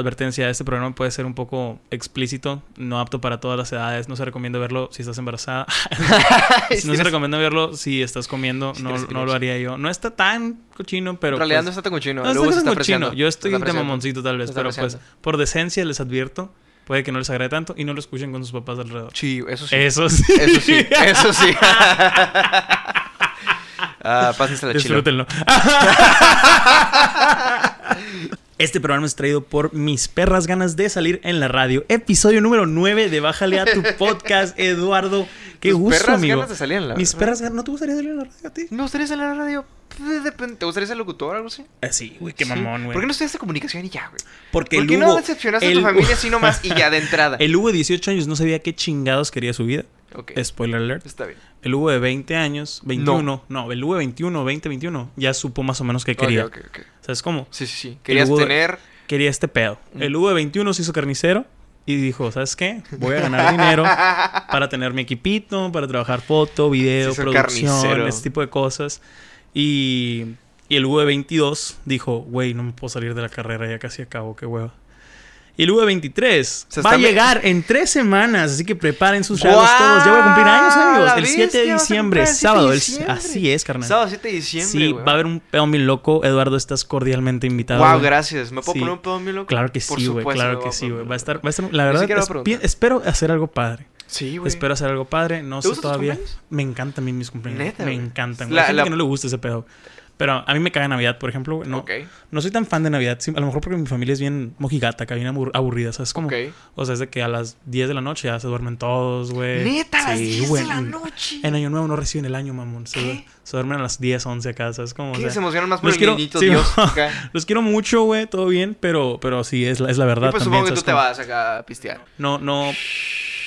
advertencia, este programa puede ser un poco explícito, no apto para todas las edades. No se recomienda verlo si estás embarazada. no se recomienda verlo si estás comiendo, no, no lo haría yo. No está tan cochino, pero... En realidad pues, no está tan cochino. no está tan cochino. Yo estoy de mamoncito tal vez, pero pues por decencia les advierto, puede que no les agrade tanto y no lo escuchen con sus papás alrededor. Sí, eso sí. Eso sí. Eso sí, eso sí. Ah, pásense la chilo. Disfrútenlo. Este programa es traído por mis perras ganas de salir en la radio. Episodio número 9 de Bájale a tu podcast, Eduardo. Qué Tus gusto, perras amigo. ganas de salir en la Mis perras ganas. ¿No te gustaría salir en la radio a ti? Me gustaría salir en la radio. ¿Te gustaría ser locutor o algo así? Eh, sí, güey, qué mamón, güey. ¿Por qué no estudiaste comunicación y ya, güey? Porque ¿Por el qué Hugo, no decepcionaste a tu el- familia así nomás y ya de entrada? El Hugo de 18 años no sabía qué chingados quería su vida. Ok, Spoiler alert. está bien. El Hugo de 20 años, 21, no, el Hugo de 21, 20, 21, ya supo más o menos qué quería. Ok, ok, ok. ¿Sabes cómo? Sí, sí, sí. Querías tener... Quería este pedo. Mm. El Hugo de 21 se hizo carnicero y dijo, ¿sabes qué? Voy a ganar dinero para tener mi equipito, para trabajar foto, video, producción, carnicero. este tipo de cosas. Y, y el Hugo de 22 dijo, güey, no me puedo salir de la carrera, ya casi acabo, qué hueva. Y el Hugo de 23 Se va a llegar en tres semanas, así que preparen sus regalos todos. Ya voy a cumplir años, amigos. El 7 de diciembre, cumplir el 7 de sábado. el- así es, carnal. Sábado 7 de diciembre, sí, va a haber un pedo bien loco. Eduardo, estás cordialmente invitado. Wow, gracias. ¿Me puedo Sí. poner un pedo bien loco? Claro que sí, güey. Claro que sí, güey. Va a estar, va a estar, la verdad, es- espero hacer algo padre. Sí, güey. Espero hacer algo padre. No ¿Te sé gustan tus todavía. cumpleaños? Me encantan a mí mis cumpleaños. Neta, me güey. encantan. La- Hay gente la- que no le gusta ese pedo. Pero a mí me caga Navidad, por ejemplo. güey. No, Ok, no soy tan fan de Navidad. a lo mejor porque mi familia es bien mojigata, que bien abur- aburrida. ¿Sabes cómo? ok. O sea, es de que a las 10 de la noche ya se duermen todos, güey. Neta, a las Sí, 10 güey. de la noche. En Año Nuevo no reciben el año, mamón. Se, se duermen a las 10, 11 acá, ¿sabes cómo? O ¿Qué? sea, Se emocionan más por los el quiero- niñito sí, Dios. acá. Los quiero mucho, güey, todo bien, pero, pero sí, es la, es la verdad. Y pues también, supongo que tú ¿sabes te vas acá a pistear. No, no.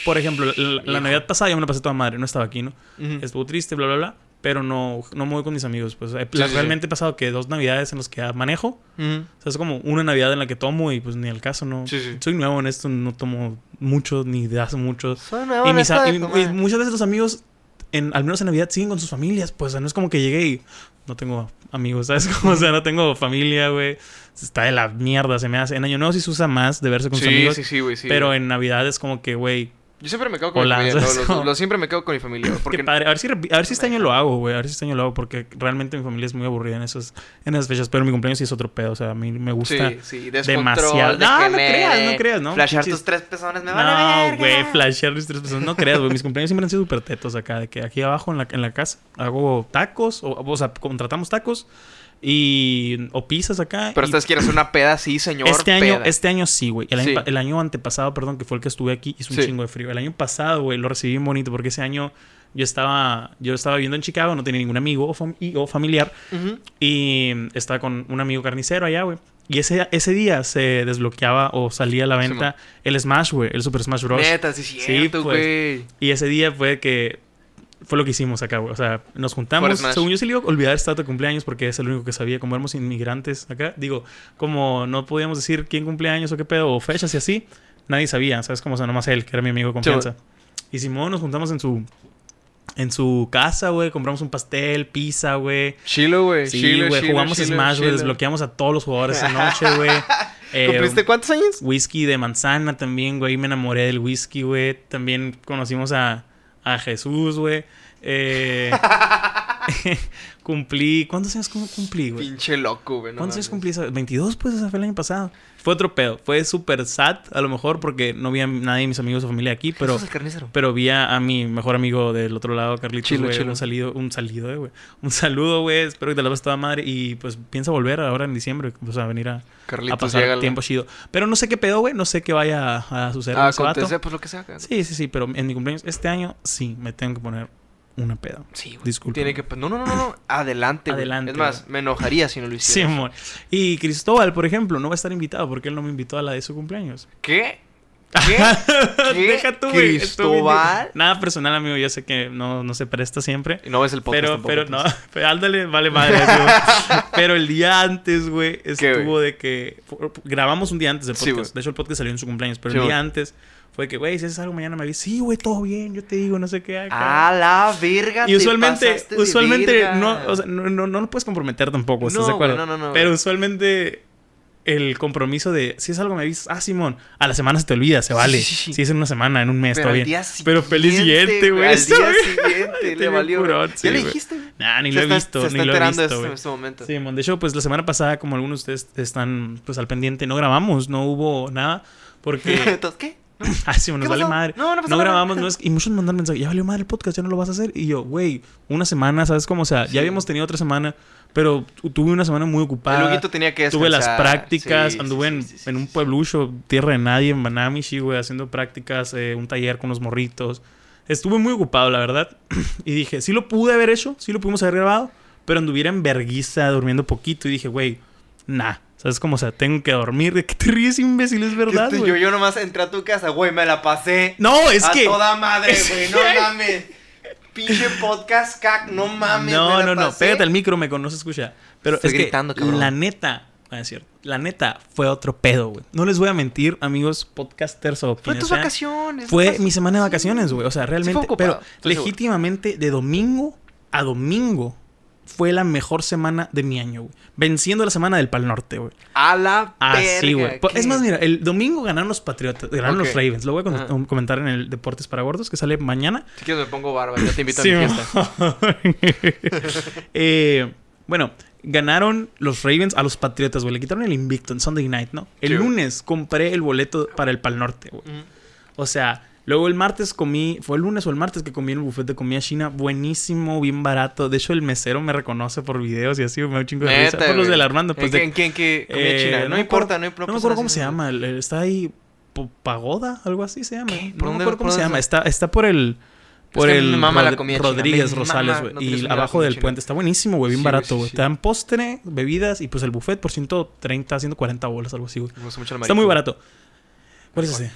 Por ejemplo, la, la. Navidad pasada yo me la pasé toda madre, no estaba aquí, ¿no? Ujú. Estuvo triste, bla, bla, bla. Pero no, no me voy con mis amigos. Pues eh, Sí, la- sí, sí. realmente he pasado que dos navidades en las que manejo. Ujú. O sea, es como una navidad en la que tomo y pues ni al caso, ¿no? Sí, sí. Soy nuevo en esto, no tomo mucho ni de hace mucho. Soy nuevo Y, en mis y- y muchas veces los amigos, en, al menos en Navidad, siguen con sus familias. Pues o sea, no es como que llegué y no tengo amigos, ¿sabes? Como, o sea, no tengo familia, güey. Está de la mierda, se me hace. En Año Nuevo sí se usa más de verse con sus Sí, amigos. sí, sí, güey, sí. pero en Navidad es como que, güey, Yo siempre me quedo con Hola, mi familia. ¿sabes lo- lo- cómo? lo- siempre me quedo con mi familia. Porque qué padre. A ver si, a ver si este año lo hago, güey. A ver si este año lo hago porque realmente mi familia es muy aburrida en esas, en esas fechas. Pero mi cumpleaños sí es otro pedo. O sea, a mí me gusta. Sí, sí, demasiado. de No, no creas, no creas, ¿no? Flashear tus tres pezones me van a No, ver. güey, flashear mis tres personas. No creas, güey. Mis cumpleaños siempre han sido súper tetos acá. De que aquí abajo en la, en la casa hago tacos. O, o sea, contratamos tacos. Y. O pizzas acá. Pero y ustedes quieren hacer una peda así, señor. este año, peda. este año sí, güey. El, año Sí. el año antepasado, perdón, que fue el que estuve aquí, hizo un Sí. chingo de frío. El año pasado, güey, lo recibí bien bonito porque ese año yo estaba, yo estaba viviendo en Chicago, no tenía ningún amigo o, fam- y- o familiar. Y estaba con un amigo carnicero allá, güey. Y ese, ese día se desbloqueaba o salía a la venta el Smash, güey, el Super Smash Bros. Neta, sí, cierto, pues. güey. Y ese día fue que fue lo que hicimos acá, güey. O sea, nos juntamos. Según yo se le iba a olvidar esta de cumpleaños porque es el único que sabía. Como éramos inmigrantes acá, digo, como no podíamos decir quién cumpleaños o qué pedo, o fechas y así, nadie sabía, ¿sabes? Como o sea, nomás él, que era mi amigo de confianza. y Simón nos juntamos en su. En su casa, güey, compramos un pastel, pizza, güey. Chilo, güey. Sí, chilo, güey, jugamos chilo, Smash, güey, desbloqueamos a todos los jugadores esa noche, güey. Eh, ¿Cumpliste cuántos años? Whisky de manzana también, güey. Me enamoré del whisky, güey. También conocimos a, a Jesús, güey. Eh, cumplí. ¿Cuántos años cum- cumplí, güey? Pinche loco, güey. no ¿Cuántos años cumplí? esa- 22, pues, esa fue el año pasado. Fue otro pedo. Fue súper sad, a lo mejor, porque no vi a nadie de mis amigos o familia aquí, pero. Jesús el carnicero. Pero vi a, a mi mejor amigo del otro lado, Carlitos, Chilo, güey. chilo. Un salido, un salido, eh, güey. Un saludo, güey. Espero que te la pases toda madre. Y pues piensa volver ahora en diciembre. O sea, venir a, a Carlitos, pasar llégale. tiempo chido. Pero no sé qué pedo, güey. No sé qué vaya a, a suceder. Ah, contesté, pues lo que sea. cara. Sí, sí, sí. Pero en mi cumpleaños, este año, sí, me tengo que poner una peda. Sí, güey. Disculpe. Tiene que... No, no, no, no. Adelante, güey. Adelante, Es más, me enojaría si no lo Sí, hiciera. amor. Y Cristóbal, por ejemplo, no va a estar invitado porque él no me invitó a la de su cumpleaños. ¿Qué? ¿Qué? ¿Qué? Deja tú, güey. ¿Cristóbal? Nada personal, amigo. Yo sé que no, no se presta siempre. Y no ves el podcast Pero, tampoco, pero, no, pero ándale, vale madre. pero el día antes, güey, ¿Qué, estuvo de que. Grabamos un día antes del Sí, podcast. de hecho, el podcast salió en su cumpleaños, pero Sí, el día antes fue que, güey, si haces algo mañana me avisas. Sí, güey, todo bien, yo te digo, no sé qué. acá". A la verga. y te usualmente, usualmente, no, o sea, no, no, no lo puedes comprometer tampoco, ¿estás No, de acuerdo? no, no, no, Pero usualmente el compromiso de si es algo me avisas, ah, Simón, a la semana se te olvida, se vale. Sí. Si es en una semana, en un mes, al bien. Pero feliz siguiente, güey. Al día siguiente le valió. curón, sí, ¿Ya le dijiste? Nah, ni Se lo he visto, Se ni está lo he visto, en este momento. Sí, mon. de hecho, pues la semana pasada, como algunos de ustedes están pues al pendiente, no grabamos, no hubo nada. Porque. ¿qué? ¿No? Ay, sí, nos ¿Qué vale pasó? madre. No, no No grabamos, no es- y muchos mandan mensajes, ya valió madre el podcast, ya no lo vas a hacer. Y yo, güey, una semana, ¿sabes cómo? O sea, Sí. ya habíamos tenido otra semana, pero tu- tuve una semana muy El ocupada. Huguito tenía que Tuve las prácticas, Sí, anduve en, en un pueblucho, tierra de nadie, en Banamichi, güey, haciendo prácticas, eh, un taller con los morritos. Estuve muy ocupado, la verdad. y dije, sí lo pude haber hecho, sí lo pudimos haber grabado, pero anduviera en verguiza, durmiendo poquito. Y dije, güey, nah. ¿Sabes cómo? O sea, tengo que dormir. ¿De qué te ríes, imbécil? Es verdad, Este, güey. yo, yo nomás entré a tu casa, güey, me la pasé. No, es a que... toda madre, es güey, no mames. Pinche podcast, cac, no mames. No, me la no, no. pasé. Pégate al micro, me conoce, escucha. Pero Estoy es que gritando, cabrón. la neta, ah, es cierto, la neta fue otro pedo, güey. No les voy a mentir, amigos podcasters o Fue tus vacaciones. Fue no mi semana de Sí. vacaciones, güey. O sea, realmente. ocupado, pero estoy seguro. legítimamente, de domingo a domingo, fue la mejor semana de mi año, güey. Venciendo la semana del Pal Norte, güey. A la Así, verga, güey. ¿qué? Es más, mira, el domingo ganaron los Patriotas, ganaron los Ravens. Lo voy a comentar en el Deportes para Gordos, que sale mañana. Si quieres me pongo barba, yo te invito Sí, a mi fiesta. Eh, bueno, ganaron los Ravens a los Patriotas, güey. Le quitaron el invicto en Sunday Night, ¿no? El Sí, lunes compré el boleto para el Pal Norte, güey. O sea, luego el martes comí, fue el lunes o el martes que comí en el buffet de comida china, buenísimo, bien barato. De hecho, el mesero me reconoce por videos y así, me da un chingo de risa. Por los del Armando, pues ¿En de- qué- comida eh, china? no importa, acuerdo- no hay no me acuerdo cómo se llama, está ahí Pagoda, algo así se llama. ¿Qué? No ¿Por me acuerdo cómo por se llama, está? está, por el... Por que el la comida Rodríguez Rosales, güey. no y abajo del china. puente. Está buenísimo, güey. Bien Sí, barato, güey. sí. Te dan postre, bebidas y pues el buffet por 130, 140 bolas, algo así, güey. Me gusta mucho el Está muy barato. ¿Cuál es ese?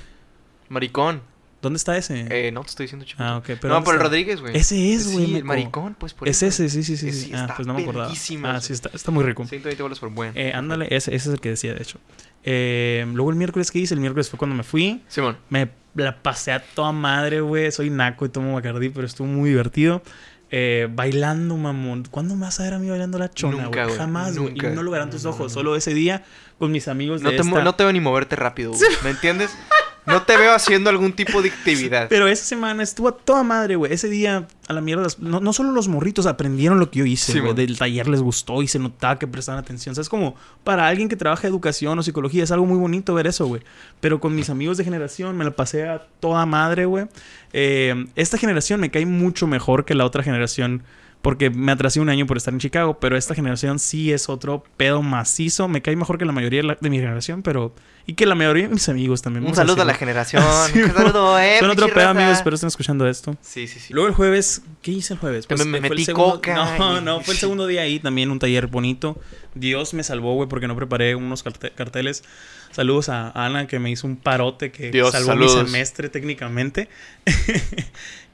Maricón. ¿Dónde está ese? Eh, no te estoy diciendo chico. ah, ok. Pero no, ¿dónde por el? Rodríguez, güey. Ese es, güey. Sí, el maricón, pues por Es eso. ese, sí, sí, sí. Sí, Ah, pues no me acordaba. Ah, sí, está, está muy rico. 120 bolas por buen. Eh, ándale, ese, ese es el que decía, de hecho. Eh, luego el miércoles que hice, el miércoles fue cuando me fui. Simón. Me la pasé a toda madre, güey. Soy naco y tomo Bacardí, pero estuvo muy divertido. Eh, bailando, mamón. ¿Cuándo me vas a ver a mí bailando la chona, güey? Jamás, güey. Y no lo verán tus No, ojos. no, no. Solo ese día con mis amigos No de te, mu- esta- no te veo ni moverte rápido, güey. ¿Me entiendes? No te veo haciendo algún tipo de actividad. Pero esa semana estuvo a toda madre, güey. Ese día, a la mierda, no, no solo los morritos aprendieron lo que yo hice, güey. Del taller les gustó y se notaba que prestaban atención. O sea, es como para alguien que trabaja educación o psicología, es algo muy bonito ver eso, güey. Pero con mis amigos de generación me la pasé a toda madre, güey. Eh, esta generación me cae mucho mejor que la otra generación. Porque me atrasé un año por estar en Chicago, pero esta generación sí es otro pedo macizo. Me cae mejor que la mayoría de, la- de mi generación, pero... Y que la mayoría de mis amigos también. Un saludo a la generación. Sí, un saludo, eh. Son otro pedo, amigos. Espero estén escuchando esto. Sí, sí, sí. Luego el jueves, ¿qué hice el jueves? Que me- el metí segundo- coca No, no, fue el segundo día ahí también, un taller bonito. Dios me salvó, güey, porque no preparé unos carte- carteles. Saludos a Ana, que me hizo un parote que Dios, salvó saludos. mi semestre técnicamente.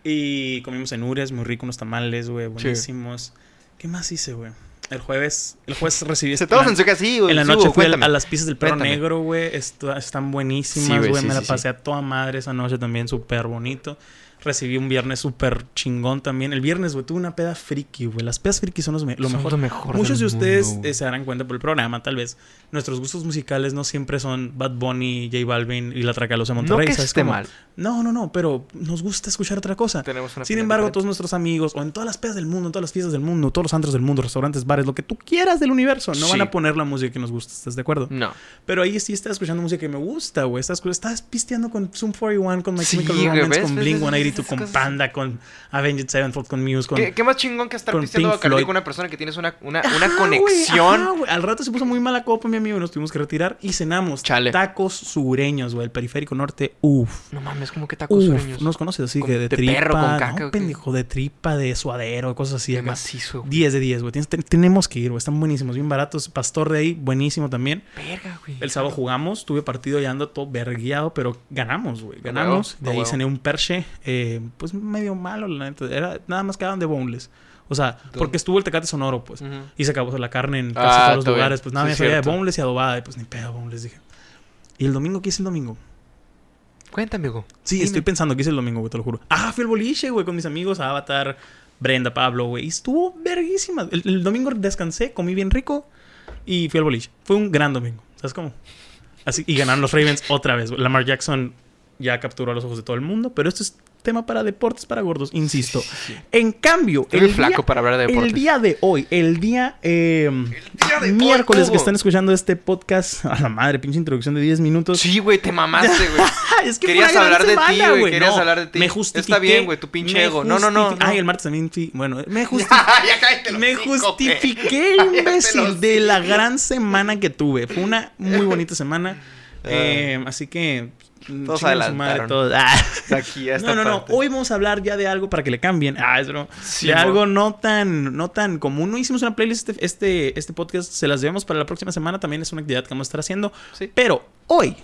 Y comimos en Urias, muy rico, unos tamales, güey, buenísimos. ¿Qué más hice, güey? El jueves, el jueves recibí... Se todos en su casa, güey. en la noche fui a, las pizzas del perro Cuéntame. negro, güey. Están buenísimas, güey, sí, Me la pasé a toda madre esa noche también, súper bonito. Recibí un viernes súper chingón también. El viernes, güey, tuve una peda friki, güey. Las pedas friki son los me- lo Son mejor. lo mejor Muchos de ustedes mundo, eh, se darán cuenta por el programa, tal vez. Nuestros gustos musicales no siempre son Bad Bunny, J Balvin y la Tracalosa de No Monterrey. que ¿sabes esté mal. No, no, no, pero nos gusta escuchar otra cosa. Tenemos una Sin embargo, todos nuestros amigos, o en todas las pedas del mundo, en todas las fiestas del mundo, todos los antros del mundo, restaurantes, bares, lo que tú quieras del universo, no van Sí. a poner la música que nos gusta, ¿estás de acuerdo? No. Pero ahí sí estás escuchando música que me gusta, güey. Estás, estás pisteando con Zoom 41, con My Chemical Romance, con. Blink ¿Ves? 182, Con cosas. Panda, con Avenged Sevenfold, con Muse, con... ¿Qué, qué más chingón que estar pisteando Bacardi con una persona que tienes una, una, Ajá, una güey, conexión? ajá. Al rato se puso muy mala copa, mi amigo, y nos tuvimos que retirar y cenamos. Chale. Tacos sureños, güey. El periférico norte, uff. No mames, como que tacos Uf, sureños. ¿nos conoces así que de, de tripa? perro con caca, no, pendejo, de tripa, de suadero, cosas así. Qué macizo, güey. 10 de 10, güey. Tenemos que ir, güey. Están buenísimos, bien baratos. Pastor de ahí, buenísimo también. Verga, güey. El sábado jugamos, tuve partido y ando todo vergueado, pero ganamos, güey. Ganamos. de ahí cené un perche, eh, pues medio malo, la neta. Era, nada más quedaban de boneless. O sea, porque estuvo el tecate sonoro, pues. Y se acabó la carne en casi Ah, todos los bien. lugares. Pues nada, Sí, me sabía de boneless y adobada. Y pues ni pedo, boneless, dije. ¿Y el domingo qué hice el domingo? Cuéntame, amigo. Sí, Dime. estoy pensando qué hice el domingo, güey, te lo juro. Ah, fui al boliche, güey, con mis amigos, Avatar, Brenda, Pablo, güey. Y estuvo verguísima. El, el domingo descansé, comí bien rico y fui al boliche. Fue un gran domingo. ¿Sabes cómo? Así, y ganaron los Ravens otra vez. Lamar Jackson ya capturó a los ojos de todo el mundo, pero esto es tema para deportes para gordos, insisto. En cambio, Estoy muy flaco para hablar de el deportes. día de hoy, el día, eh, día de miércoles que están escuchando este podcast, a la madre, pinche introducción de 10 minutos. Sí, güey, te mamaste, güey. es que Querías hablar de ti, güey, querías No, hablar de ti. Me Está justifiqué. bien, güey, tu pinche ego. No, no, no, no. Ay, el martes también sí. Bueno, me justifiqué. el Me justifiqué, el imbécil, de la gran semana que tuve. Fue una muy bonita semana. Eh, así que. Mm, Todos adelantaron. todos. Ah. Aquí, a esta No, no, no. Hoy vamos a hablar ya de algo para que le cambien. Ah, es broma. Sí, de algo no tan, no tan común. No hicimos una playlist este, este, este podcast. Se las debemos para la próxima semana. También es una actividad que vamos a estar haciendo. Sí. Pero hoy,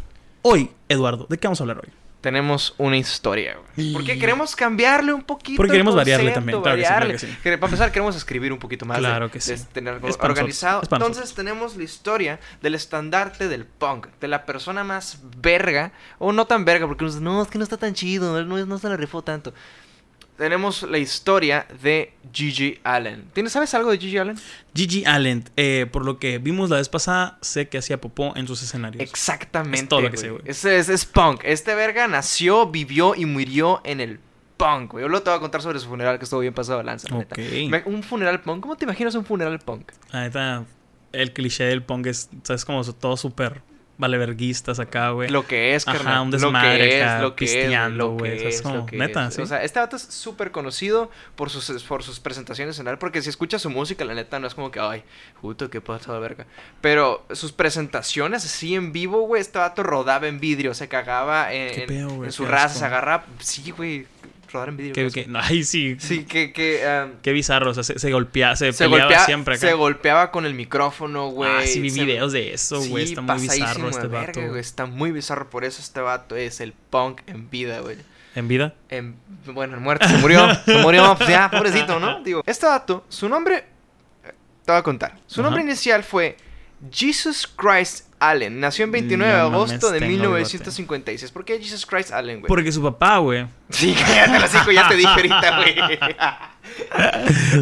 hoy, Eduardo, ¿de qué vamos a hablar hoy? Tenemos una historia, güey. Porque queremos cambiarle un poquito. Porque queremos variarle también, claro que sí, claro variarle. que sí. Que Para empezar, queremos escribir un poquito más. de- Claro que sí. de tener algo Es organizado. es Entonces, tenemos la historia del estandarte del punk. De la persona más verga. O no tan verga, porque uno dice, no, es que no está tan chido. No, no se la rifó tanto. Tenemos la historia de Gigi Allen. ¿Tienes, ¿Sabes algo de Gigi Allen? Gigi Allen, eh, por lo que vimos la vez pasada, sé que hacía popó en sus escenarios. Exactamente. Es todo lo que sé, güey. Es, es, es punk. Este verga nació, vivió y murió en el punk, güey. Yo luego te voy a contar sobre su funeral que estuvo bien pasado de lanza, la neta. Ok. Me- Un funeral punk. ¿Cómo te imaginas un funeral punk? La neta, el cliché del punk es, ¿sabes? Como todo súper valeverguistas acá, güey. Lo que es, Ajá, carnal. un lo desmadre que acá, es, lo que es, pisteando, lo güey, que ¿sabes es, lo que Neta, es. sí. O sea, este vato es súper conocido por sus, por sus presentaciones en escenario, porque si escuchas su música, la neta, no es como que, ay, puto, qué pasada verga. Pero sus presentaciones así en vivo, güey, este vato rodaba en vidrio, se cagaba en, en- pedo, güey, en su raza, se agarraba, sí, güey, rodar en vidrio. Que, no, ay, sí. Sí, que, que, um, Qué bizarro, o sea, se, se golpea, se, se peleaba golpeaba, siempre acá. se golpeaba con el micrófono, güey. ah, sí vi se- videos de eso, güey. Sí, Está muy bizarro este verga, vato. Está muy bizarro, por eso este vato es el punk en vida, güey. ¿En vida? En, bueno, en muerte, se murió. se murió, pues ya, pobrecito, ¿no? Digo, este vato, su nombre, eh, te voy a contar. Su nombre inicial fue Jesus Christ Allen. Nació el 29 de No agosto de tengo 1956. ¿Por qué Jesus Christ Allen, güey? Porque su papá, güey. Sí, cállate la cinco, ya te dije ahorita, güey.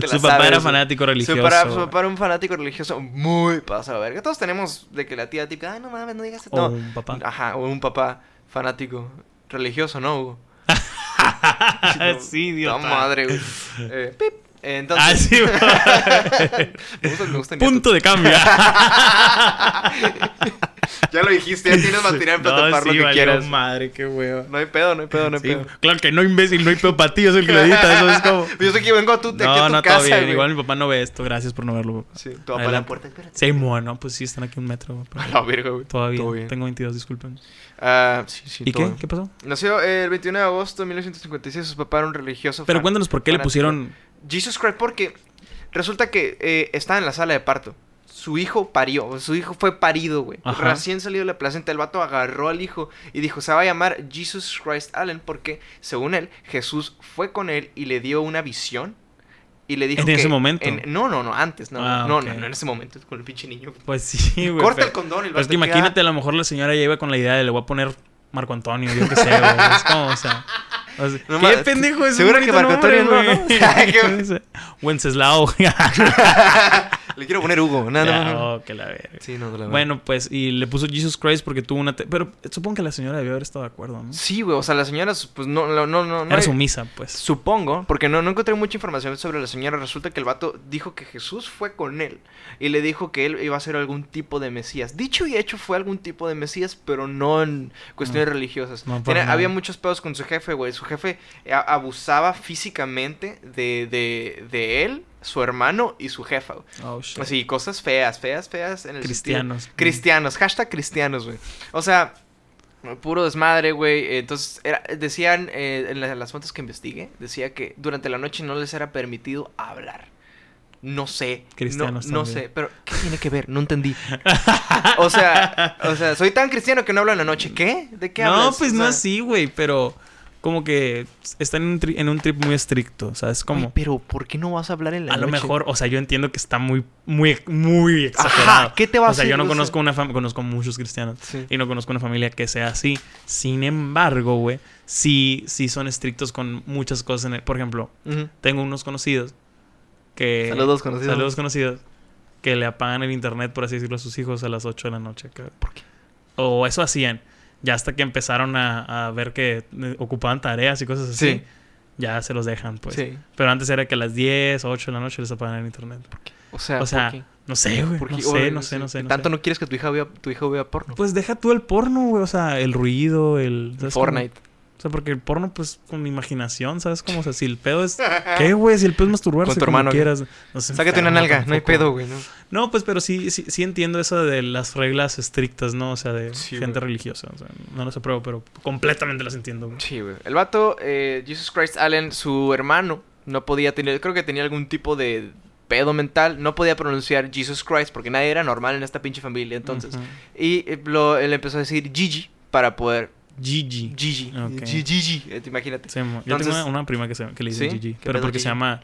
Su papá sabes, era fanático religioso. Su güey. papá era un fanático religioso muy pasado, verga. Todos tenemos de que la tía típica, ay, no mames, no digas eso. O No. un papá. Ajá, o un papá fanático religioso, ¿no, Hugo? sí, No, idiota. madre, güey. Eh, pip. Entonces, Ah, sí, me gusta, me gusta Punto de cambio. Ya lo dijiste, ya tienes material para no, tapar sí, lo que valió quieras. madre, qué hueva. No hay pedo, no hay pedo, no hay Sí, pedo. claro que no, imbécil, no hay pedo para ti, yo soy el que lo edita, eso es como... Yo sé que vengo a tu, aquí a No, tu no, casa, todo bien. güey. Igual mi papá no ve esto, gracias por no verlo, papá. Sí, vas para la puerta, espérate. Sí, bueno, pues sí, están aquí un metro, pero A la verga, güey. Todavía, Todo bien. tengo 22, disculpen. Ah, sí, sí, ¿Y todo qué? ¿Qué pasó? Nació el 21 de agosto de 1956. Su papá era un religioso. Pero cuéntanos por qué le pusieron... Jesus Christ, porque resulta que eh, estaba en la sala de parto. Su hijo parió, su hijo fue parido, güey. Ajá. Recién salido de la placenta, el vato agarró al hijo y dijo, se va a llamar Jesus Christ Allen porque, según él, Jesús fue con él y le dio una visión. Y le dijo ¿En que... ese momento? en- no, no, no, antes, no, Ah, no, ok. no, no, en ese momento, con el pinche niño. Pues sí, güey. Corta pero- el condón y el Pero es que imagínate, a lo mejor la señora ya iba con la idea de le voy a poner Marco Antonio, yo qué sé, güey. Es como, o sea... o sea, No ¿Qué pendejo es seguro que Marco Antonio no, qué- Wenceslao. Le quiero poner Hugo, Ya, no, no. oh, que la verga. Sí, no, la Bueno, pues, y le puso Jesus Christ porque tuvo una... Pero supongo que la señora debió haber estado de acuerdo, ¿no? Sí, güey, o sea, la señora, pues no, no, no, no. Era sumisa, pues. Supongo, porque no, no encontré mucha información sobre la señora. Resulta que el vato dijo que Jesús fue con él y le dijo que él iba a ser algún tipo de Mesías. Dicho y hecho fue algún tipo de Mesías, pero no en cuestiones religiosas. Nada. había muchos pedos con su jefe, güey. Su jefe a- abusaba físicamente de, de, de él, su hermano y su jefa. Oh, shit. Así, cosas feas, feas, feas en el sentido- Cristianos. Cristianos, hashtag cristianos, güey. O sea, puro desmadre, güey. Entonces, era- decían eh, en la- las fuentes que investigué, decía que durante la noche no les era permitido hablar. No sé. Cristianos No, no sé, pero ¿qué tiene que ver? No entendí. O sea, o sea, soy tan cristiano que no hablo en la noche. ¿Qué? ¿De qué hablas? No, pues O no así, güey, pero como que están en un, tri- en un trip muy estricto, ¿sabes? Como... pero ¿por qué no vas a hablar en la A noche? lo mejor, o sea, yo entiendo que está muy, muy, muy exagerado. ¿qué te va a O sea, yo no conozco una familia, conozco muchos cristianos Sí. y no conozco una familia que sea así. Sin embargo, güey, sí, sí son estrictos con muchas cosas. En el- por ejemplo, tengo unos conocidos que... Saludos, conocidos. Saludos conocidos. que le apagan el internet, por así decirlo, a sus hijos a las 8 de la noche. cabrón. ¿Por qué? O eso hacían. Ya hasta que empezaron a, a ver que eh, ocupaban tareas y cosas así, Sí. ya se los dejan, pues. Sí. Pero antes era que a las 10 o 8 de la noche les apagan el internet. O sea, O sea, ¿por qué? no sé, güey. ¿Por No sé, no sé, no sé. no Tanto sé. no quieres que tu hija vea, tu hijo vea porno. Pues deja tú el porno, güey. O sea, el ruido, el... ¿sabes cómo? O sea, porque el porno, pues, con mi imaginación, ¿sabes? Como, o sea, si el pedo es... ¿Qué, güey? Si el pedo es masturbarse Con tu como hermano, ¿qué? quieras. No sé, Sácate una nalga, no hay pedo, güey, ¿no? No, pues, pero sí, sí, sí entiendo eso de las reglas estrictas, ¿no? O sea, de Sí, gente religiosa. O sea, no las apruebo, pero completamente las entiendo, güey. Sí, güey. El vato, eh, Jesus Christ Allen, su hermano, no podía tener, creo que tenía algún tipo de pedo mental, no podía pronunciar Jesus Christ porque nadie era normal en esta pinche familia entonces. Y eh, lo, él empezó a decir Gigi para poder... Gigi. Gigi. Ok. Gigi, eh, imagínate. Sí, yo Entonces- tengo una, una prima que, se, que le dice ¿Sí? Gigi. ¿Qué Pero porque Gigi? se llama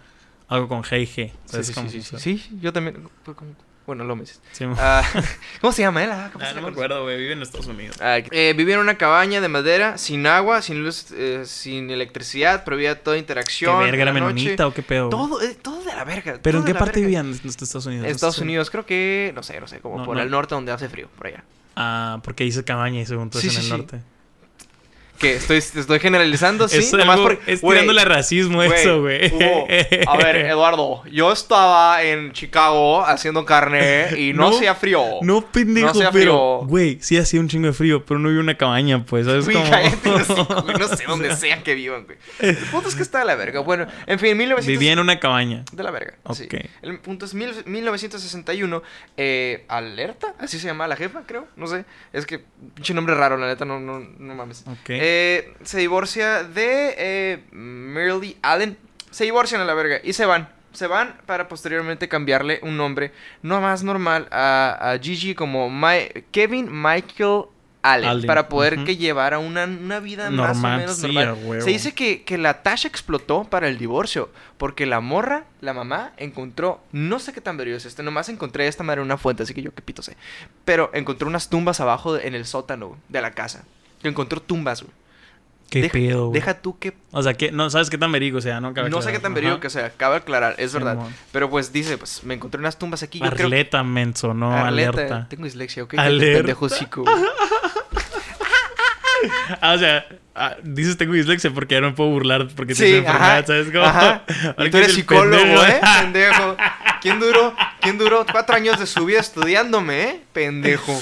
algo con G y G. Sí, ¿sabes sí, sí, O sea, sí, yo también. como- Bueno, lo me dices. Ah, ¿Cómo se llama él? Ah, ¿cómo Ah, se no me acuerdo, güey. Vive en Estados Unidos. Ah, eh, vivía en una cabaña de madera, sin agua, sin luz, eh, sin electricidad, prohibía toda ¿Qué interacción. verga en era menonita o qué pedo? Todo, eh, todo de la verga. ¿Pero en qué parte verga. vivían de Estados Unidos? En Estados Unidos, creo que, no sé, no sé, como No, por no. el norte donde hace frío, por allá. Ah, porque dice cabaña y según tú es en sí, el sí. Que estoy, estoy generalizando, sí, es nomás algo- por- es tirándole racismo eso, güey. A ver, Eduardo, yo estaba en Chicago haciendo carne y no, No, hacía frío. No, pendejo, No hacía pero... Güey, sí hacía un chingo de frío, pero no había una cabaña, pues, ¿sabes cómo? güey, no sé dónde sea, que vivan, güey. El punto es que está de la verga. Bueno, en fin, 1900... Vivía en una cabaña. De la verga. sí. El punto es mil- 1961. Eh, ¿Alerta? Así se llama la jefa, creo. No sé. Es que, pinche nombre raro, la neta, no, no, no mames. Ok. Eh, se divorcia de eh, Merle Allen. Se divorcian a la verga y se van. Se van para posteriormente cambiarle un nombre no más normal a, a Gigi como Kevin Michael Allen, Allen, para poder ujú. que llevara una, una vida más o Normal, menos normal. Se dice que, que la Tasha explotó para el divorcio porque la morra, la mamá, encontró, no sé qué tan verídico es este, nomás encontré esta madre en una fuente, así que yo qué pito sé, pero encontró unas tumbas abajo en el sótano de la casa. Encontró tumbas, güey. ¿Qué deja, pedo? Deja tú que... O sea, que no sabes qué tan verico sea, ¿no? Cabe no sé qué aclarar. tan verídico que sea, cabe aclarar, es verdad. Pero pues dice, pues me encontré unas tumbas aquí. Yo creo menso, no alerta. Tengo dislexia, ¿ok? Alerta. Pendejo. Ah, o sea, ah, dices tengo dislexia porque ya no me puedo burlar porque Sí, tienes enfermedad, ajá, ¿sabes cómo? ajá. Y tú eres psicólogo, pendejo. ¿eh? Pendejo. ¿Quién duró, ¿Quién duró cuatro años de su vida estudiándome, eh? Pendejo.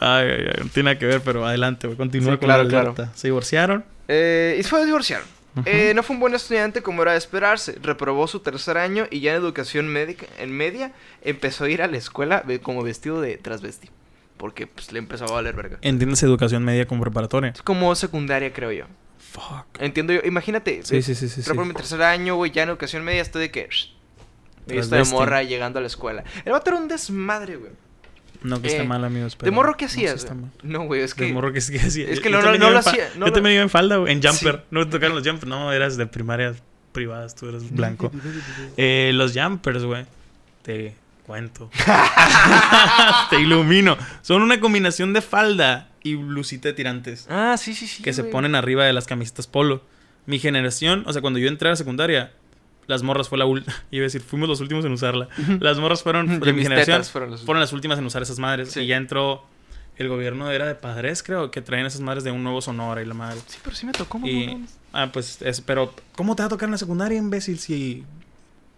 Ay, ay, ay, no tiene nada que ver, pero adelante, güey. Continúa Sí, con claro, la claro. alerta. Se divorciaron. Eh, y se fue a divorciar. Eh, no fue un buen estudiante como era de esperarse. Reprobó su tercer año y ya en educación médica, en media, empezó a ir a la escuela como vestido de transvesti. Porque pues le empezó a valer verga. ¿Entiendes educación media como preparatoria? Es como secundaria, creo yo. Fuck. Entiendo yo. Imagínate. Sí, sí, sí, sí. sí. Mi tercer año, güey, ya en educación media estoy de que... estoy de morra llegando a la escuela. El vato era un desmadre, güey. No, que esté Eh, mal, amigos. ¿De morro qué no, hacías? está no, güey, es De que... morro que que hacía. es que no- no iba lo hacía, no Yo también iba en falda, güey. En jumper. Sí. No te tocaron los jumpers. No, eras de primarias privadas. Tú eras blanco. Eh, los jumpers, güey. Te cuento. te ilumino. Son una combinación de falda y blusita de tirantes. Ah, sí, sí, sí. que se ponen arriba de las camisetas polo. Mi generación, o sea, cuando yo entré a la secundaria, las morras fue la última. Iba a decir, fuimos los últimos en usarla. Las morras fueron de mi generación. fueron las últimas en usar esas madres. Sí. Y ya entró el gobierno, era de padres, creo, que traen esas madres de un nuevo Sonora y la madre. Sí, pero sí me tocó, Y, ah, pues, es, pero, ¿cómo te va a tocar en la secundaria, imbécil? Si,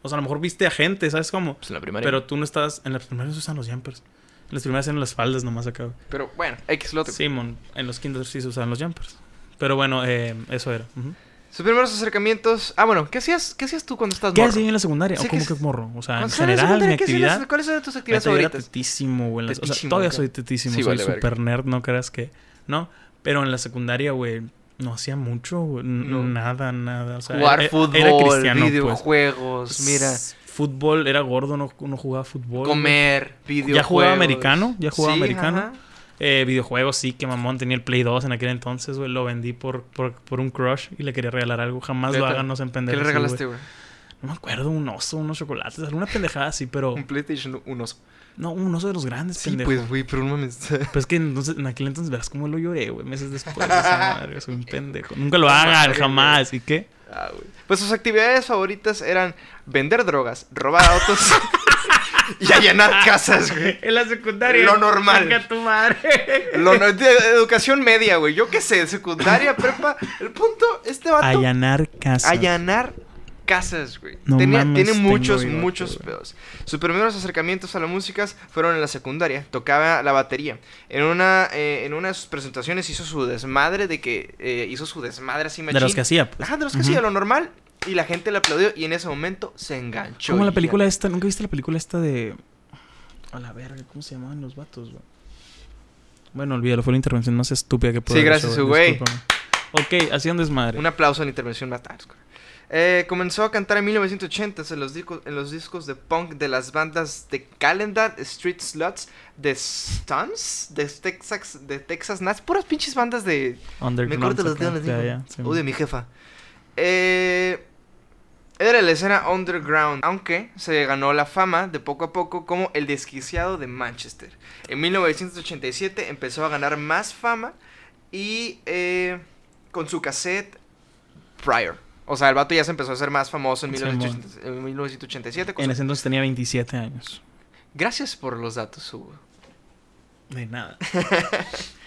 o sea, a lo mejor viste a gente, ¿sabes cómo? Pues en la primaria. Pero tú no estás, en las primeras usan los jumpers. En las primeras eran las faldas nomás acá. Pero bueno, X lo. Simón, en los kinders sí se usaban los jumpers. Pero bueno, eh, eso era. Ujú. Sus primeros acercamientos. Ah, bueno, ¿qué hacías, qué hacías tú cuando estás ¿Qué morro? hacía en la secundaria? ¿O cómo ¿qué que morro? O sea, en general, mi ¿qué actividad. ¿Cuáles eran tus actividades Neta, yo era favoritas? tetísimo, güey. O sea, todavía soy tetísimo. Soy super nerd, no creas que... No, pero en la secundaria, güey, no hacía mucho, güey. Nada, nada. O sea, Jugar era- fútbol, era cristiano, pues. videojuegos, mira. Fútbol, era gordo, no, no jugaba fútbol. Comer, videojuegos. Ya jugaba americano, ya jugaba Sí, americano. ajá. Eh, videojuegos, sí, que mamón. Tenía el Play 2 en aquel entonces, güey. Lo vendí por, por, por un crush y le quería regalar algo. Jamás lo hagan, no se ¿Qué le regalaste, güey? No me acuerdo, un oso, unos chocolates, alguna pendejada así, pero... Un PlayStation 1. No, un oso de los grandes, Sí, pendejo. pues, güey, pero no mames. Pues es que entonces, en aquel entonces verás cómo lo lloré, güey, meses después. de esa madre, soy un pendejo. Nunca lo hagan, jamás. ¿Y qué? Ah, güey. Pues sus actividades favoritas eran vender drogas, robar autos. y allanar casas, güey. En la secundaria. Lo normal. Venga tu madre. Lo no- de- educación media, güey. Yo qué sé, secundaria, prepa. El punto, este vato. Allanar casas. allanar casas, güey. No Tenía- mames, tiene muchos, bigote, muchos pedos. Sus primeros acercamientos a la música fueron en la secundaria. Tocaba la batería. En una, eh, en una de sus presentaciones hizo su desmadre de que eh, hizo su desmadre así De los machín. que hacía, pues. Ajá, de los que hacía, lo normal. Y la gente le aplaudió y en ese momento se enganchó. Como la película ya. esta, ¿nunca viste la película esta de. A la verga, ¿cómo se llamaban los vatos, güey? Bueno, olvídalo, fue la intervención más estúpida que pude Sí, gracias, hecho, güey. Ok, hacían desmadre. Un aplauso a la intervención Matanzco. Eh, comenzó a cantar en 1980 en los, discos, en los discos de punk de las bandas de Calendar, Street Sluts, de Stunts, de Texas, de Texas Nats, puras pinches bandas de... Me Underground corto los dedos, sí. Uy, de mi jefa. Eh, era la escena underground, aunque se ganó la fama de poco a poco como el desquiciado de Manchester. En 1987 empezó a ganar más fama y eh, con su cassette Prior. O sea, el vato ya se empezó a hacer más famoso en, Sí, 1980 en 1987. con En ese entonces tenía 27 años. Gracias por los datos, Hugo. De nada.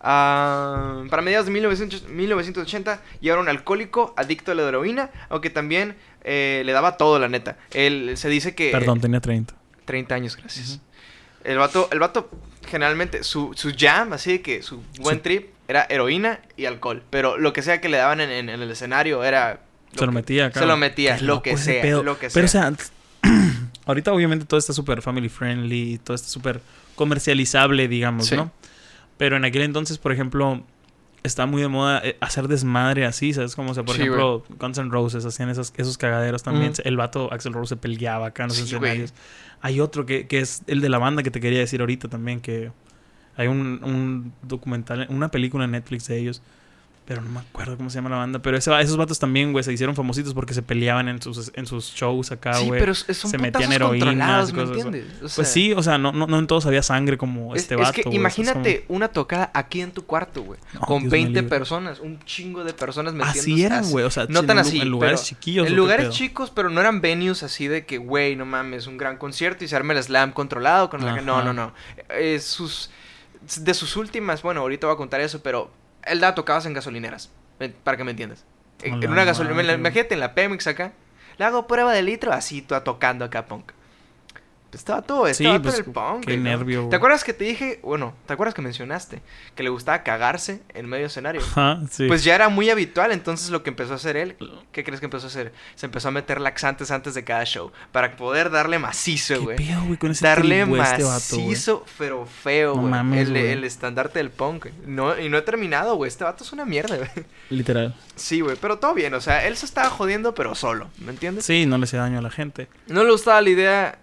Ah, para mediados de 1900 1980 ya era un alcohólico, adicto a la heroína, aunque también eh, le daba todo, la neta. Él se dice que... Perdón, tenía 30. 30 años, gracias. El vato, el vato generalmente, su, su jam, así de que su buen trip era heroína y alcohol. Pero lo que sea que le daban en, en- en el escenario era... Se lo metía. Se lo metía, Qué lo que sea, pedo. lo que Pero, o sea. sea, ahorita obviamente todo está súper family friendly, todo está súper comercializable, digamos, Sí. ¿no? Pero en aquel entonces, por ejemplo, estaba muy de moda eh, hacer desmadre así, ¿sabes? Como, o sea, por Sí, ejemplo, Guns N' Roses hacían esos, esos cagaderos también. El vato Axel Rose se peleaba acá en los Sí, escenarios. Hay otro que, que es el de la banda que te quería decir ahorita también, que hay un, un documental, una película en Netflix de ellos. Pero no me acuerdo cómo se llama la banda. Pero ese- esos vatos también, güey, se hicieron famositos porque se peleaban en sus, en sus shows acá, sí, güey. pero es- son se metían y ¿me entiendes? O Pues sí, o sea, no, no, no en todos había sangre como Es, este es vato. que güey, imagínate una tocada aquí en tu cuarto, güey. No, con Dios me 20 libre. personas, un chingo de personas metiéndose. Así eran, así. güey. O sea, No en tan lu- así, En lugares pero chiquillos. ¿o En lugares chicos, pero no eran venues así de que, güey, no mames, un gran concierto y se arma el slam controlado con la. No, no, no. Eh, sus, de sus últimas, bueno, ahorita voy a contar eso, pero él da tocadas en gasolineras, para que me entiendas. En, una gasolinera, imagínate en la Pemex acá, le hago prueba de litro, así, tú tocando acá punk. Estaba todo, Sí, estaba pues, todo el punk. qué ¿no? nervio, güey. ¿Te acuerdas que te dije, bueno, ¿te acuerdas que mencionaste que le gustaba cagarse en medio escenario? Ajá, sí. Pues ya era muy habitual, entonces lo que empezó a hacer él, ¿qué crees que empezó a hacer? Se empezó a meter laxantes antes de cada show para poder darle macizo, ¿Qué güey. pedo, güey, con ese Darle güey, este vato, macizo, pero feo, No güey. mames, el, el estandarte del punk. No, y no he terminado, güey. Este vato es una mierda, güey. Literal. Sí, güey, pero todo bien. O sea, él se estaba jodiendo, pero solo. ¿Me entiendes? Sí, no le hacía daño a la gente. No le gustaba la idea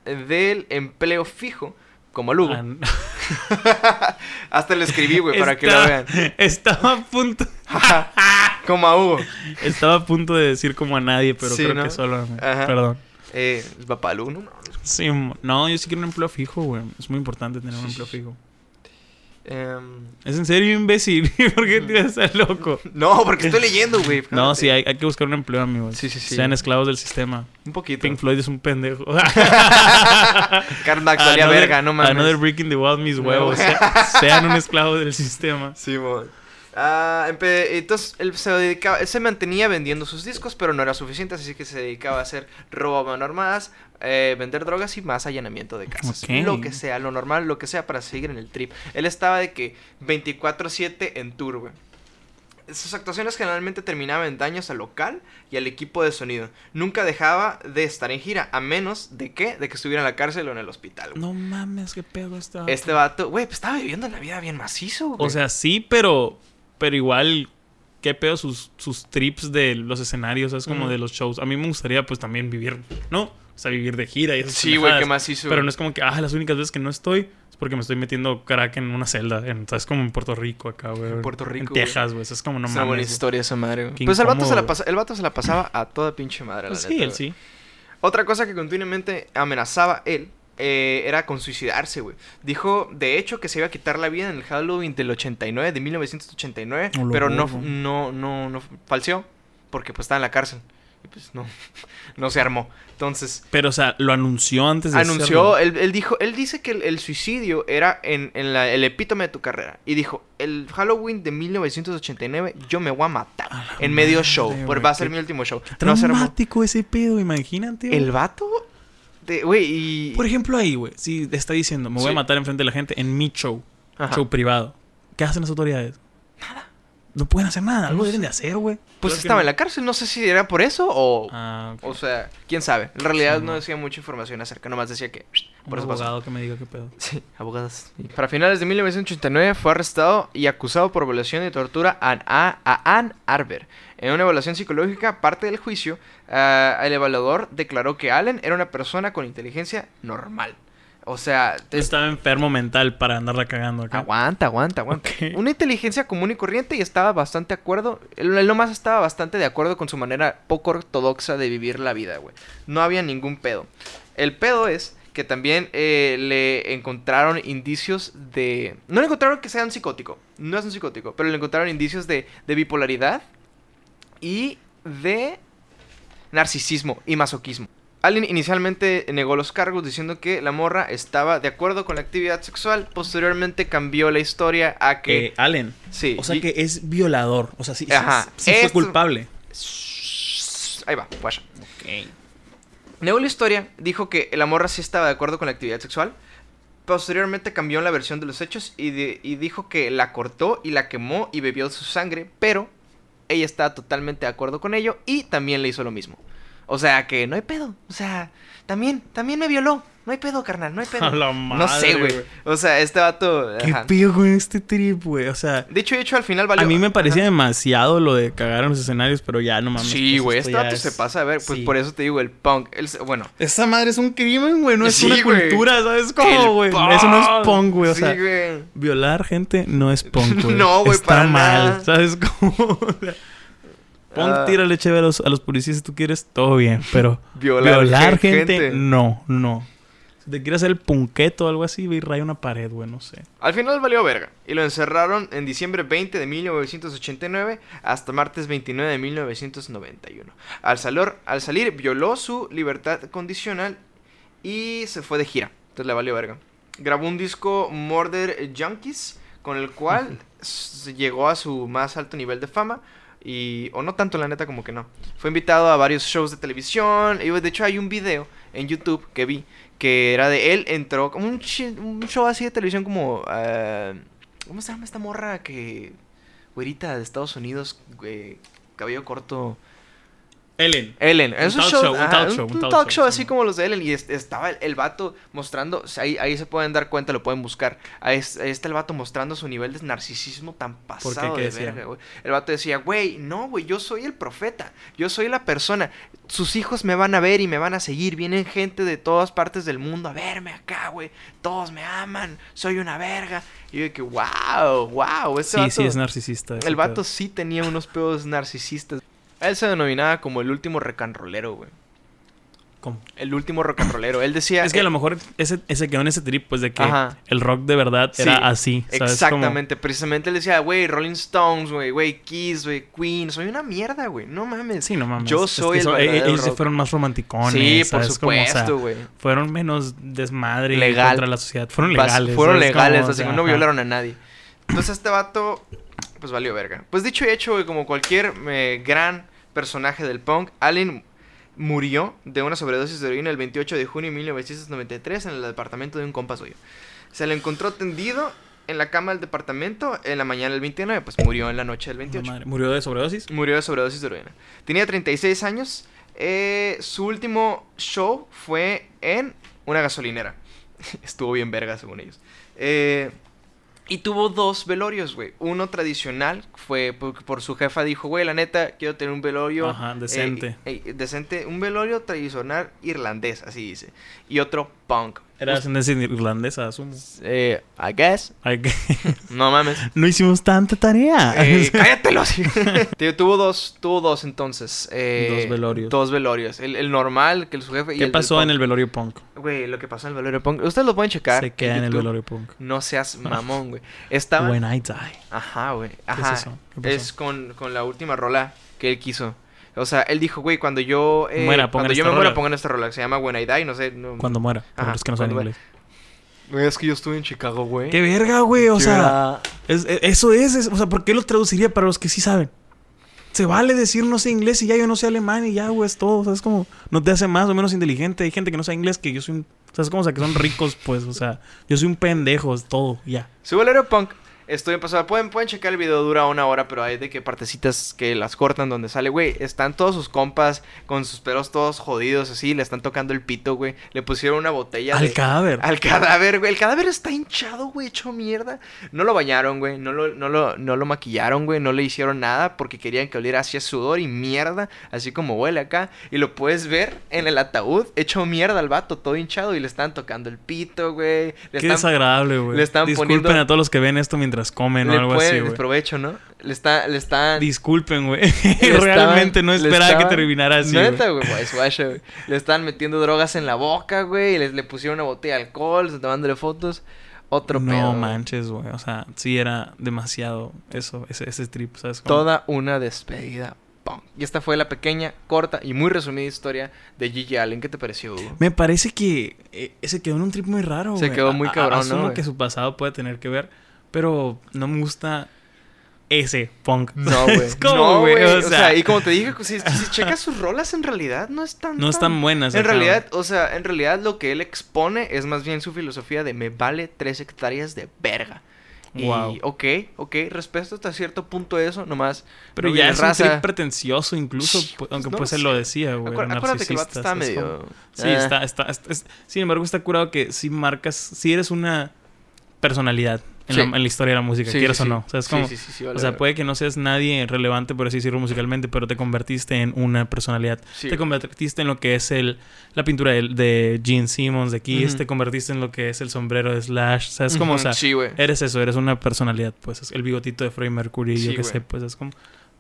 empleo fijo, como Lugo. Ah, Hasta le escribí, güey, para que lo vean. Estaba a punto. como a Hugo. Estaba a punto de decir como a nadie, pero Sí, creo ¿no? que solo. Ajá. Perdón. Eh, el papalú, ¿no? Sí, no, yo sí quiero un empleo fijo, güey. Es muy importante tener un empleo fijo. Em, Es en serio, imbécil. ¿Por qué te vas a estar loco? no, porque estoy leyendo, güey. No, sí, hay, hay que buscar un empleo, amigos. Sí, sí, sí. Sean esclavos del sistema. Un poquito. Pink Floyd es un pendejo. Max valía verga, no mames. Another Breaking the Wild, mis huevos. Se- sean un esclavo del sistema. Sí, mon. Ah, entonces él se dedicaba, él se mantenía vendiendo sus discos, pero no era suficiente, así que se dedicaba a hacer robo a mano armadas, eh, vender drogas y más allanamiento de casas. Lo que sea, lo normal, lo que sea para seguir en el trip. Él estaba de que 24/7 en tour, güey. Sus actuaciones generalmente terminaban en daños al local y al equipo de sonido. Nunca dejaba de estar en gira, a menos de que, de que estuviera en la cárcel o en el hospital. güey. No mames, qué pedo está. Este vato, güey, pues estaba viviendo la vida bien macizo, güey. O sea, sí, pero. Pero igual. ¿Qué pedo sus, sus trips de los escenarios? Es como de los shows. A mí me gustaría, pues también vivir, ¿no? O sea, vivir de gira y esas Sí, güey, qué macizo. Pero no es como que, ah, las únicas veces que no estoy es porque me estoy metiendo crack en una celda. En, ¿Sabes? Como en Puerto Rico acá, güey. En Puerto Rico, En. Texas, güey. Es como no es una buena mames. historia esa madre, güey. Pues el vato, se la pasa, el vato se la pasaba a toda pinche madre, la Pues sí, él sí. Otra cosa que continuamente amenazaba él eh, era con suicidarse, güey. Dijo, de hecho, que se iba a quitar la vida en el Halloween del 89, de 1989, No pero no, no, no, no falseó, porque pues estaba en la cárcel. Y pues no, no se armó. Entonces, Pero, o sea, lo anunció antes de anunció, él, él dijo, él dice que el, el suicidio era en, en la- el epítome de tu carrera. Y dijo, el Halloween de 1989 yo me voy a matar. A en medio madre, show. Porque va a ser mi último show. No se armó. Traumático ese pedo, imagínate. güey. El vato, de- güey, y... Por ejemplo, ahí, güey, si está diciendo, me voy Sí. a matar enfrente de la gente en mi show, Ajá. show privado, ¿qué hacen las autoridades? Nada. No pueden hacer nada, algo No deben sé. de hacer, güey. Pues estaba no. en la cárcel, no sé si era por eso o... Ah. O sea, quién sabe. En realidad Sí, no decía mucha información acerca, nomás decía que... Un Por eso pasó. abogado que me diga qué pedo. Sí, abogados. Para finales de 1989 fue arrestado y acusado por violación y tortura a, a, a Ann Arbor. En una evaluación psicológica, parte del juicio, ah, el evaluador declaró que Allen era una persona con inteligencia normal. O sea, te- Estaba enfermo mental para andarla cagando acá. aguanta, aguanta, aguanta. Una inteligencia común y corriente y estaba bastante de acuerdo. Él, él nomás estaba bastante de acuerdo con su manera poco ortodoxa de vivir la vida, güey. No había ningún pedo. El pedo es que también eh, le encontraron indicios de... No le encontraron que sea un psicótico. No es un psicótico. Pero le encontraron indicios de, de bipolaridad y de narcisismo y masoquismo. Allen inicialmente negó los cargos diciendo que la morra estaba de acuerdo con la actividad sexual. Posteriormente cambió la historia a que... Eh, Allen. sí. O sea y- que es violador. O sea, sí, sí- Ajá. sí fue Esto- culpable. Ahí va, guacha. Ok. Negó la historia, dijo que la morra sí estaba de acuerdo con la actividad sexual. Posteriormente cambió la versión de los hechos y, de- y dijo que la cortó y la quemó y bebió su sangre, pero ella estaba totalmente de acuerdo con ello y también le hizo lo mismo. O sea que no hay pedo. O sea, también, también me violó. No hay pedo, carnal, no hay pedo. A la no sé, güey. O sea, este vato. ¿Qué ajá. pido con este trip, güey? O sea, De hecho, de hecho, al final valió. a mí me parecía Ajá. demasiado lo de cagar en los escenarios, pero ya no mames. Sí, pues, güey, este vato es- se pasa a ver. Pues sí. por eso te digo, el punk. El, bueno, Esa madre es un crimen, güey. No es Sí, una güey. cultura, ¿sabes cómo, güey? Eso no es punk. punk, güey. O Sí, sea, güey. violar gente no es punk, güey. No, güey, Está para mal, nada. ¿sabes cómo? O sea, Punk, Ah. tírale chévere a los, a los policías si tú quieres, todo bien. Pero Violar violar, gen- gente, gente. no, no. Si te quieres hacer el punqueto o algo así, ve y raya una pared, güey, no sé. Al final valió verga. Y lo encerraron en diciembre 20 de 1989 hasta martes 29 de 1991. Al, salor- al salir, violó su libertad condicional y se fue de gira. Entonces le valió verga. Grabó un disco Murder Junkies con el cual llegó a su más alto nivel de fama. Y, o no tanto, la neta, como que no. Fue invitado a varios shows de televisión. Y de hecho, hay un video en YouTube que vi que era de él. Entró como un, show así de televisión, como. eh, ¿Cómo se llama esta morra que. Güerita de Estados Unidos, güey, cabello corto? Ellen. Ellen, es un talk show, show, un talk un- show, un un talk talk show, show así sí. como los de Ellen y es- estaba el, el vato mostrando, o sea, ahí, ahí se pueden dar cuenta, lo pueden buscar. Ahí, es- ahí está el vato mostrando su nivel de narcisismo tan pasado ¿Qué de decía? verga, güey. El vato decía, güey, no, güey, yo soy el profeta, yo soy la persona. Sus hijos me van a ver y me van a seguir. Vienen gente de todas partes del mundo a verme acá, güey. Todos me aman, soy una verga. Y yo de que, wow, wow, ese Sí, vato- sí, es narcisista. el vato pedo. sí tenía unos pedos narcisistas. Él se denominaba como el último rocanrolero, güey. ¿Cómo? El último rocanrolero. Él decía... Es que a eh, lo mejor ese, ese quedó en ese trip, pues de que Ajá. el rock de verdad era Sí, así. ¿sabes? Exactamente. Precisamente él decía, güey, Rolling Stones, güey, güey, Kiss, güey, Queen. Soy una mierda, güey. No mames. Sí, no mames. Yo Es que soy el eso- verdadero Ellos se fueron más romanticones. Sí, por o sea, supuesto, güey. fueron menos desmadre Legal. contra la sociedad. Fueron legales. Fueron legales, Como, o así que no violaron a nadie. Entonces este vato, pues valió verga. Pues dicho y hecho, güey, como cualquier eh, gran personaje del punk, Allen murió de una sobredosis de heroína el 28 de junio de 1993 en el departamento de un compa suyo. Se le encontró tendido en la cama del departamento en la mañana del 29, pues murió en la noche del No, 28. madre. ¿Murió de sobredosis? Murió de sobredosis de heroína. Tenía 36 años. eh, su último show fue en una gasolinera. Estuvo bien verga, según ellos. Eh, y tuvo dos velorios, güey. Uno tradicional, fue por, por su jefa dijo, güey, la neta, quiero tener un velorio... Ajá, eh, decente. eh, decente. Un velorio tradicional irlandés, así dice. Y otro punk. Era de ascendencia irlandesa, asumo. Eh, I guess. Ay, que- No mames. no hicimos tanta tarea. Eh, cállatelo. Tío, tuvo dos, tuvo dos entonces. eh, Dos velorios. Dos velorios. El, el normal, que el su jefe y ¿Qué el pasó del en el velorio punk? Güey, lo que pasó en el velorio punk. Ustedes lo pueden checar. Se queda en el YouTube. velorio punk. No seas mamón, güey. Estaba. When I die. Ajá, güey. es Ajá. eso? ¿Qué pasó? es con, con la última rola que él quiso. O sea, él dijo, güey, cuando yo... eh, Muera, cuando yo me muera, pongan esta rola. que Se llama When I Die, no sé. No... Cuando muera. Para Ajá, los que no saben inglés. Güey, es que yo estuve en Chicago, güey. ¡Qué verga, güey! O sea, era- es- es- eso es, es- O sea, ¿por qué lo traduciría para los que sí saben? Se vale decir no sé inglés y ya yo no sé alemán y ya, güey, es todo. O sea, es como... No te hace más o menos inteligente. Hay gente que no sabe inglés que yo soy un... O sea, es como o sea, que son ricos, pues. O sea, yo soy un pendejo, es todo, ya. Su bolero punk. Estoy empezando. Pueden, pueden checar el video, dura una hora, pero hay de que partecitas que las cortan donde sale, güey. Están todos sus compas con sus pelos todos jodidos, así. Le están tocando el pito, güey. Le pusieron una botella Al de- cadáver. Al cadáver, güey. El cadáver está hinchado, güey, hecho mierda. No lo bañaron, güey. No lo, no, lo, no lo maquillaron, güey. No le hicieron nada porque querían que oliera hacia sudor y mierda. Así como huele acá. Y lo puedes ver en el ataúd, hecho mierda al vato, todo hinchado. Y le están tocando el pito, güey. Le Qué están desagradable, güey. le están Disculpen poniendo- a todos los que ven esto mientras comen o algo pueden- así, güey. provecho, ¿no? Le está, le están. Disculpen, güey. estaban- Realmente no esperaba que estaban- terminara así. Neta, güey, güey. Le estaban metiendo drogas en la boca, güey. Les, le pusieron una botella de alcohol, tomándole fotos. Otro No pedo. güey. manches, güey. O sea, sí era demasiado eso, ese, ese trip, ¿sabes? cómo? Toda una despedida. Y esta fue la pequeña, corta y muy resumida historia de Gigi Allen. ¿Qué te pareció, Hugo? Me parece que eh, se quedó en un trip muy raro, Se quedó muy A- a- cabrón, ¿no, Asumo güey? que su pasado puede tener que ver, pero no me gusta ese punk. No, güey. No, güey, o O, sea- y como te dije, si, si checas sus rolas, en realidad no están No están buenas. En realidad, o sea, en realidad lo que él expone es más bien su filosofía de me vale tres hectáreas de verga. Wow. Y, ok, ok, respeto hasta cierto punto eso, nomás. Pero no ya es un raza. trip pretencioso incluso, pu- aunque no pues él lo decía, güey. Acuérdate que el vato está ¿sabes medio. Sí, eh, está, está, está- es- Sin embargo, está curado que si marcas, si eres una personalidad en, Sí. la, en la historia de la música, sí, quieras sí, o no. Sí, sí, sí, vale, O sea, puede que no seas nadie relevante, por así decirlo, musicalmente, pero te convertiste en una personalidad. Te convertiste en lo que es el la pintura de, de Gene Simmons de Kiss, te convertiste en lo que es el sombrero de Slash. O sea, sí, güey. eres eso, eres una personalidad, pues. es El bigotito de Freddie Mercury, yo qué sé, pues es como.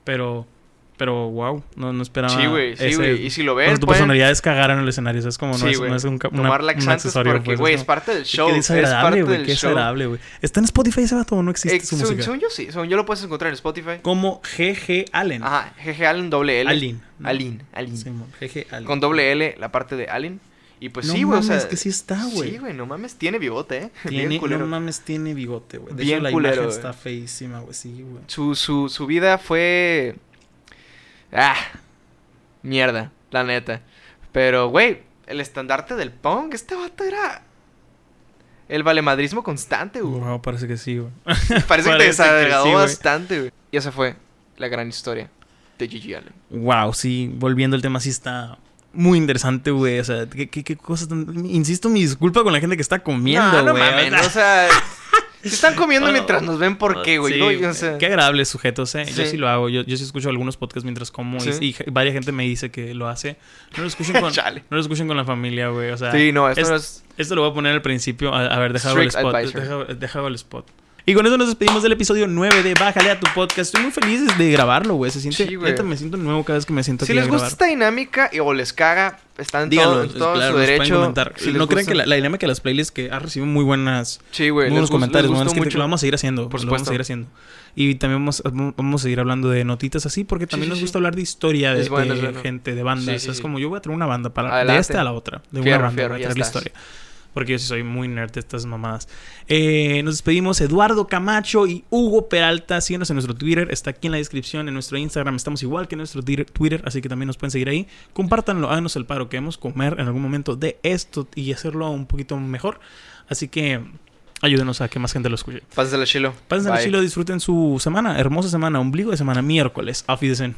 Pero, pero, wow, no, no esperaba. Sí, güey, sí, güey. Y si lo o sea, ven, tu pueden personalidad es cagar en el escenario, ¿sabes? Como no, Sí, es, no es un, una- tomar un laxantes accesorio, porque, pues, güey, es es parte del show. Qué Es desagradable, güey, qué desagradable, güey. ¿Está en Spotify ese vato o no existe Eh, su música? según yo sí, según yo lo puedes encontrar en Spotify. Como GG Allen. Ajá, GG Allen doble L. Allen. Alin, Alin. Simón, GG Allen. Con doble L, la parte de Allen. Y pues no sí, güey, o sea. que sí está, güey. Sí, güey, no mames, tiene bigote, eh. Tiene, Bien culero. no mames, tiene bigote, güey. De Bien hecho, la culero, imagen güey. está feísima, güey. Sí, güey. Su, su, su vida fue. Ah, mierda, la neta. Pero, güey, el estandarte del punk, este vato era. El valemadrismo constante, güey. Wow, parece que sí, güey. Parece que te sí, güey. bastante, güey. Y esa fue la gran historia de Gigi Allen. Wow, sí, volviendo al tema, sí está muy interesante, güey. O sea, ¿qué, qué, qué cosas tan... Insisto, mi disculpa con la gente que está comiendo, no, no güey. mames, o sea. Si están comiendo mientras nos ven, ¿por qué, güey? Sí, No, o sea, Qué agradables sujetos, ¿eh? Yo Sí. lo hago. Yo, yo sí escucho algunos podcasts mientras como y- Sí. y, y varias gente me dice que lo hace. No lo escuchen con, no lo escuchen con la familia, güey. O sea, Sí, no, esto es- no es. esto lo voy a poner al principio. A, a ver, déjame el spot. Deja, deja el spot. Y con eso nos despedimos del episodio 9 de Bájale a tu podcast. Estoy muy feliz de grabarlo, güey. Se siente... Sí, güey. neta, me siento nuevo cada vez que me siento Si aquí a les gusta grabar. esta dinámica y, o les caga, están Díganlo, todo, en todo claro, su nos derecho. comentar. Si no crean gusta- que la, la dinámica de las playlists que ha recibido muy buenas Sí, güey. buenos comentarios, buenas mucho. Lo vamos a seguir haciendo. Por Lo vamos a supuesto. seguir haciendo. Y también vamos, vamos a seguir hablando de notitas así, porque también sí, nos gusta hablar de historia de, bueno, de bueno. gente, de bandas. Sí, sí, es como yo voy a traer una banda para de esta a la otra. De Fierro, una banda fierro, a ya traer la estás. Porque yo sí soy muy nerd de estas mamadas. Eh, nos despedimos Eduardo Camacho y Hugo Peralta. Síguenos en nuestro Twitter. Está aquí en la descripción. En nuestro Instagram estamos igual que en nuestro Twitter. Así que también nos pueden seguir ahí. Compártanlo. Háganos el paro. Queremos comer en algún momento de esto y hacerlo un poquito mejor. Así que ayúdenos a que más gente lo escuche. Pásensela chilo. Pásense al Bye. chilo, disfruten su semana, hermosa semana, ombligo de semana, miércoles. Auf Wiedersehen.